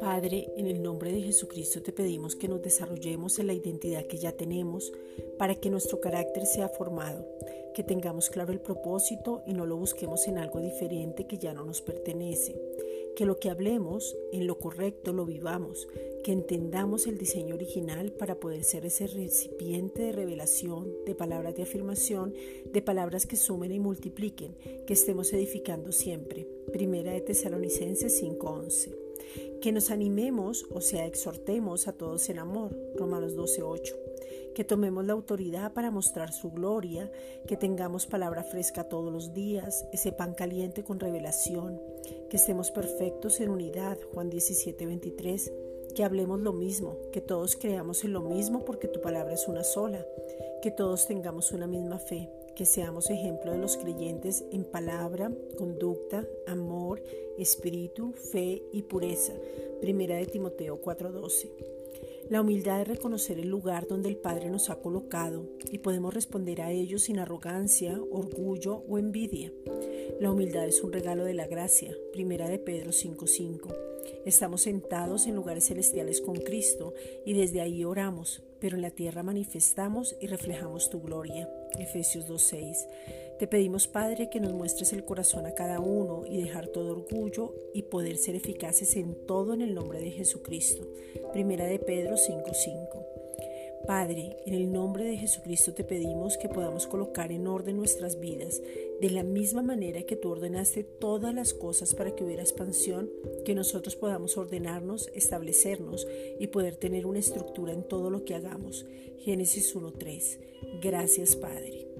Padre, en el nombre de Jesucristo te pedimos que nos desarrollemos en la identidad que ya tenemos para que nuestro carácter sea formado, que tengamos claro el propósito y no lo busquemos en algo diferente que ya no nos pertenece, que lo que hablemos en lo correcto lo vivamos, que entendamos el diseño original para poder ser ese recipiente de revelación, de palabras de afirmación, de palabras que sumen y multipliquen, que estemos edificando siempre. Primera de Tesalonicenses 5:11 que nos animemos, o sea, exhortemos a todos en amor, Romanos 12:8, que tomemos la autoridad para mostrar su gloria, que tengamos palabra fresca todos los días, ese pan caliente con revelación, que estemos perfectos en unidad, Juan 17:23, que hablemos lo mismo, que todos creamos en lo mismo porque tu palabra es una sola, que todos tengamos una misma fe, que seamos ejemplo de los creyentes en palabra, conducta, amor, espíritu, fe y pureza. Primera de Timoteo 4:12. La humildad es reconocer el lugar donde el Padre nos ha colocado y podemos responder a ello sin arrogancia, orgullo o envidia. La humildad es un regalo de la gracia. Primera de Pedro 5:5. Estamos sentados en lugares celestiales con Cristo y desde ahí oramos, pero en la tierra manifestamos y reflejamos tu gloria. Efesios 2.6. Te pedimos, Padre, que nos muestres el corazón a cada uno y dejar todo orgullo y poder ser eficaces en todo en el nombre de Jesucristo. Primera de Pedro 5.5. Padre, en el nombre de Jesucristo te pedimos que podamos colocar en orden nuestras vidas de la misma manera que tú ordenaste todas las cosas para que hubiera expansión, que nosotros podamos ordenarnos, establecernos y poder tener una estructura en todo lo que hagamos. Génesis 1.3. Gracias Padre.